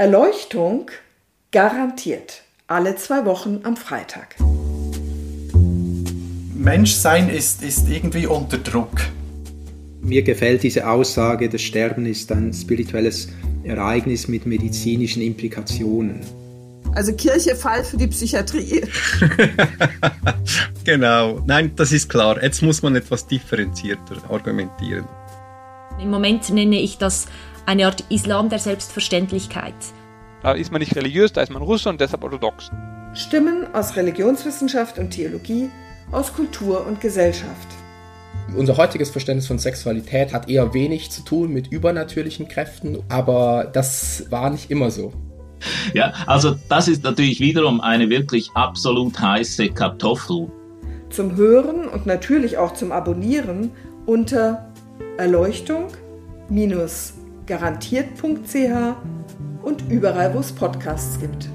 Erleuchtung garantiert. Alle zwei Wochen am Freitag. Menschsein ist, ist irgendwie unter Druck. Mir gefällt diese Aussage, das Sterben ist ein spirituelles Ereignis mit medizinischen Implikationen. Also Kirche Fall für die Psychiatrie. genau, nein, das ist klar. Jetzt muss man etwas differenzierter argumentieren. Im Moment nenne ich das eine Art Islam der Selbstverständlichkeit. Da ist man nicht religiös, da ist man Russe und deshalb orthodox. Stimmen aus Religionswissenschaft und Theologie, aus Kultur und Gesellschaft. Unser heutiges Verständnis von Sexualität hat eher wenig zu tun mit übernatürlichen Kräften, aber das war nicht immer so. Ja, also das ist natürlich wiederum eine wirklich absolut heiße Kartoffel. Zum Hören und natürlich auch zum Abonnieren unter Erleuchtung-garantiert.ch und überall, wo es Podcasts gibt.